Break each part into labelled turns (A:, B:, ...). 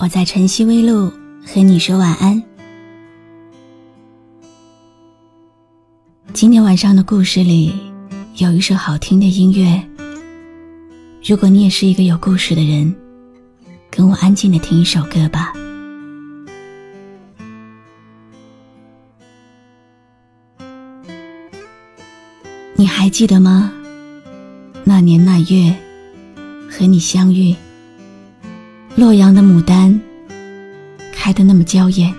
A: 我在晨曦微露和你说晚安。今天晚上的故事里有一首好听的音乐。如果你也是一个有故事的人，跟我安静的听一首歌吧。你还记得吗？那年那月，和你相遇，洛阳的牡丹开得那么娇艳。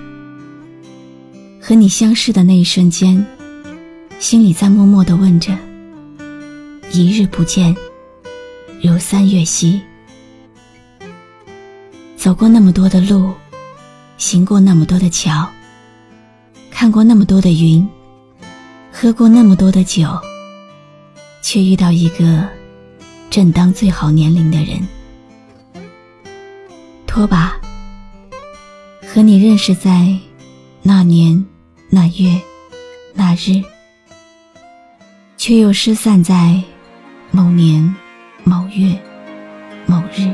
A: 和你相视的那一瞬间，心里在默默的问着：一日不见，如三月兮。走过那么多的路，行过那么多的桥，看过那么多的云，喝过那么多的酒。却遇到一个正当最好年龄的人，拖把和你认识在那年那月那日，却又失散在某年某月某日。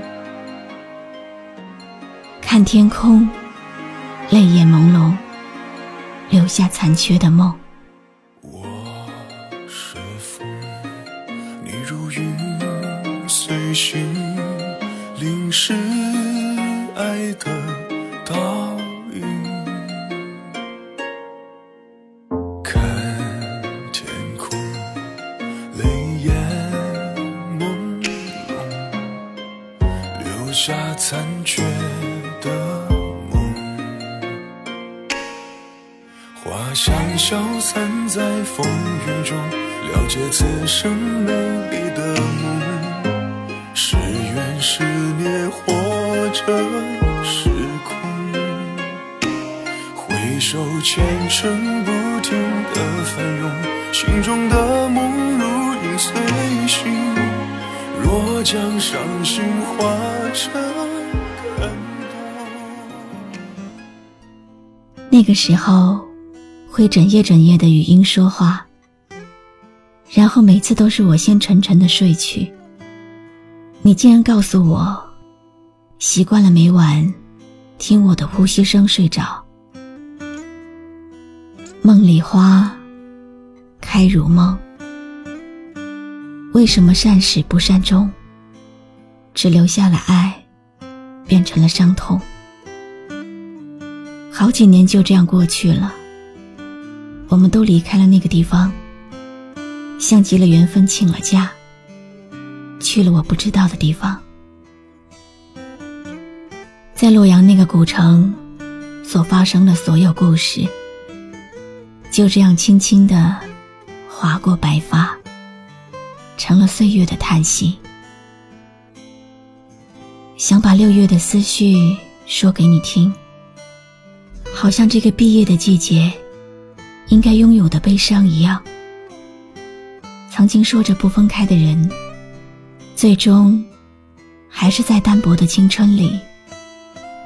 A: 看天空，泪眼朦胧，留下残缺的梦。
B: 心淋湿爱的倒影，看天空，泪眼朦胧，留下残缺的梦。花香消散在风雨中，了解此生美丽的梦。是孽或者回首前尘不停的翻涌，心中的梦如影随形。若将伤心化成感动，
A: 那个时候会整夜整夜的语音说话，然后每次都是我先沉沉的睡去。你竟然告诉我，习惯了每晚听我的呼吸声睡着。梦里花开如梦，为什么善始不善终？只留下了爱，变成了伤痛。好几年就这样过去了，我们都离开了那个地方，像极了缘分，请了假。去了我不知道的地方，在洛阳那个古城所发生的所有故事，就这样轻轻的划过白发，成了岁月的叹息。想把六月的思绪说给你听，好像这个毕业的季节应该拥有的悲伤一样。曾经说着不分开的人。最终，还是在单薄的青春里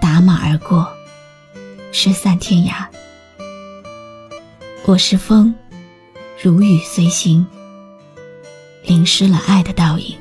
A: 打马而过，失散天涯。我是风，如雨随行，淋湿了爱的倒影。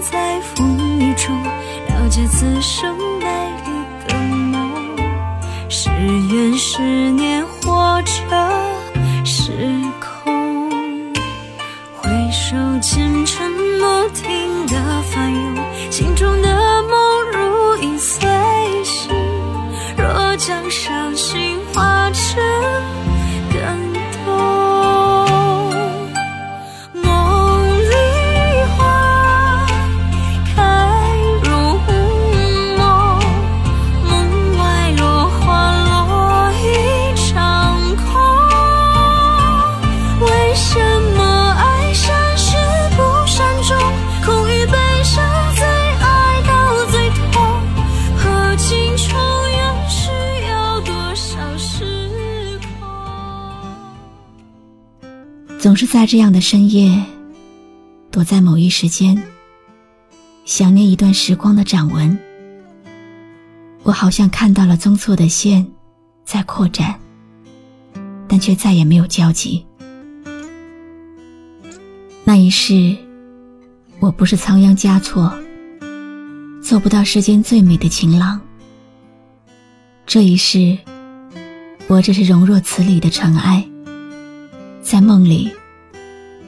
C: 在风雨中了解此生美丽的梦，是缘是念或者是空。回首前尘不停的翻涌，心中的梦如影随形。若将伤心化成。
A: 总是在这样的深夜，躲在某一时间，想念一段时光的掌纹。我好像看到了宗错的线，在扩展，但却再也没有交集。那一世，我不是仓央嘉措，做不到世间最美的情郎。这一世，我只是容若此里的尘埃，在梦里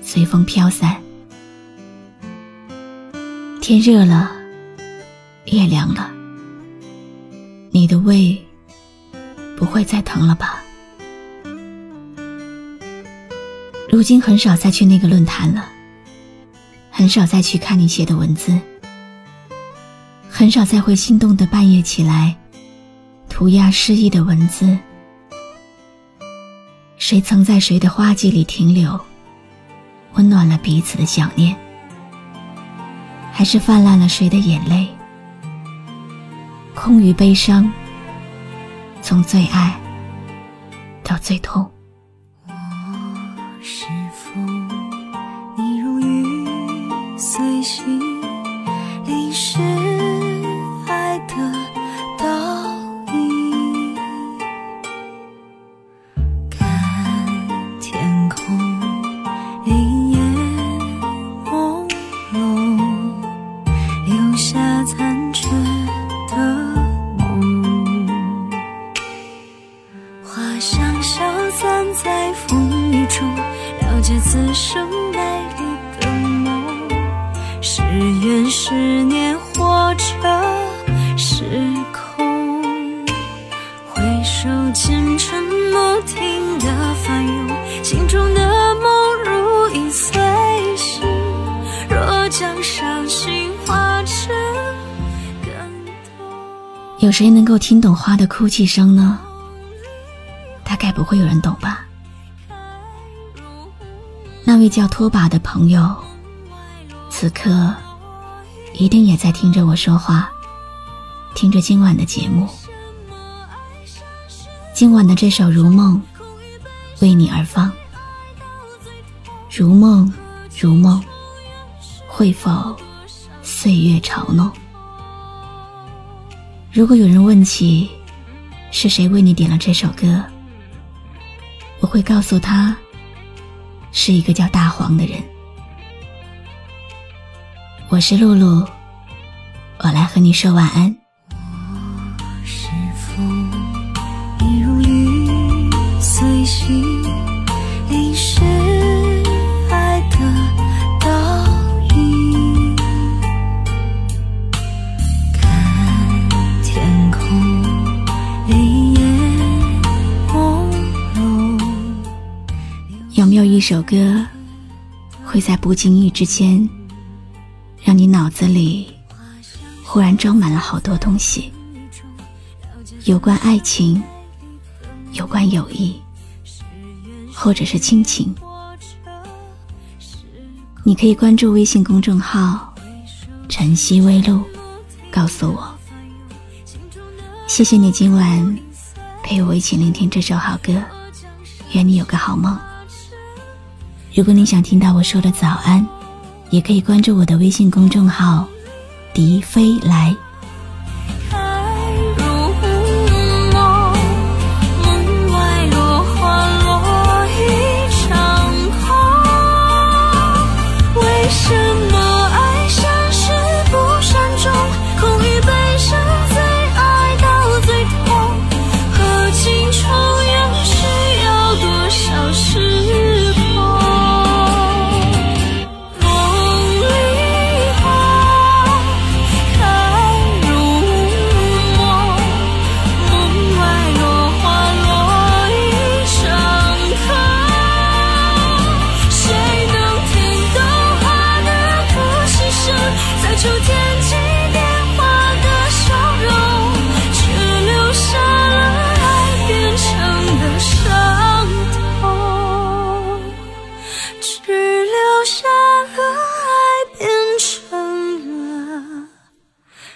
A: 随风飘散。天热了，夜凉了。你的胃不会再疼了吧？如今很少再去那个论坛了，很少再去看你写的文字，很少再会心动的半夜起来涂鸦诗意的文字。谁曾在谁的花季里停留，温暖了彼此的想念，还是泛滥了谁的眼泪？空余悲伤，从最爱到最痛。
C: 我是是缘是念，或者是空。回首前尘，不停的翻涌，心中的梦如影随形。若将伤心化成感动。
A: 有谁能够听懂花的哭泣声呢？大概不会有人懂吧。那位叫拖把的朋友，此刻一定也在听着我说话，听着今晚的节目。今晚的这首《如梦》为你而放。如梦，如梦，会否岁月嘲弄？如果有人问起是谁为你点了这首歌，我会告诉他，是一个叫大黄的人。我是露露，我来和你说晚安。
C: 是否你如雨随心淋湿爱的倒影？看天空林叶朦胧。
A: 有没有一首歌，会在不经意之间，让你脑子里忽然装满了好多东西？有关爱情，有关友谊，或者是亲情。你可以关注微信公众号“晨曦微露”，告诉我。谢谢你今晚陪我一起聆听这首好歌，愿你有个好梦。如果你想听到我说的早安，也可以关注我的微信公众号“笛飞来”。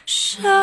C: 是。